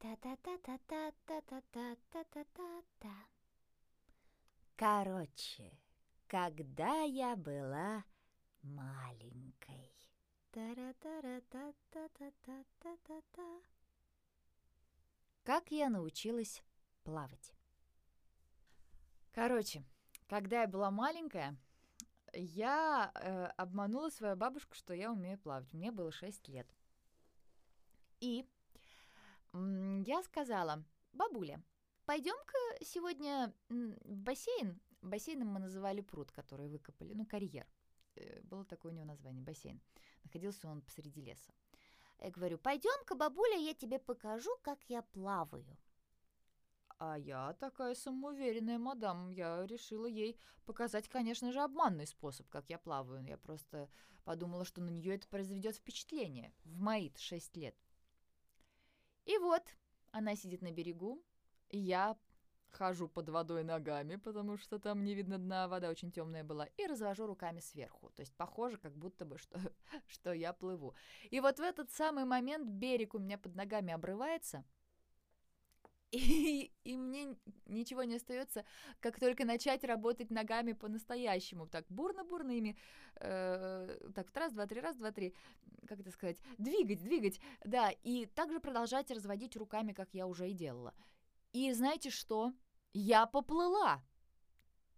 Та-та-та-та-та-та-та-та-та-та. Короче, когда я была маленькой. Та-ра-та-ра-та-та-та-та-та-та. Как я научилась плавать? Короче, когда я была маленькая, я э, обманула свою бабушку, что я умею плавать. Мне было 6 лет. И я сказала, бабуля, пойдем-ка сегодня в бассейн. Бассейном мы называли пруд, который выкопали, ну, карьер. Э, Было такое у него название, бассейн. Находился он посреди леса. Я говорю, пойдем-ка, бабуля, я тебе покажу, как я плаваю. А я такая самоуверенная мадам. Я решила ей показать, конечно же, обманный способ, как я плаваю. Я просто подумала, что на нее это произведет впечатление в мои 6 лет. И вот она сидит на берегу, я хожу под водой ногами, потому что там не видно дна, вода очень темная была, и развожу руками сверху. То есть похоже, как будто бы, что, что я плыву. И вот в этот самый момент берег у меня под ногами обрывается, и, и мне ничего не остается, как только начать работать ногами по-настоящему. Так, бурно-бурно ими. Э, так, раз, два, три, раз, два, три. Как это сказать? Двигать, двигать. Да, и также продолжать разводить руками, как я уже и делала. И знаете что? Я поплыла.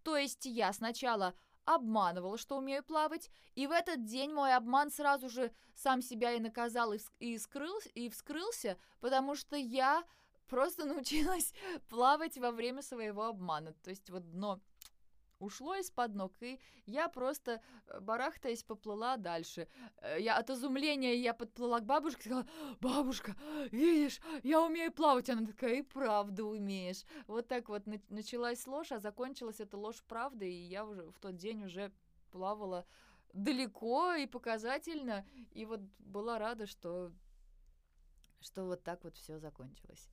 То есть я сначала обманывала, что умею плавать, и в этот день мой обман сразу же сам себя и наказал, и, и, скрыл, и вскрылся, потому что я просто научилась плавать во время своего обмана. То есть вот дно ушло из-под ног, и я просто, э, барахтаясь, поплыла дальше. Э, Я от изумления я подплыла к бабушке и сказала, бабушка, видишь, я умею плавать. Она такая, и правда умеешь. Вот так вот на- началась ложь, а закончилась эта ложь правдой, и я уже в тот день уже плавала далеко и показательно, и вот была рада, что, что вот так вот все закончилось.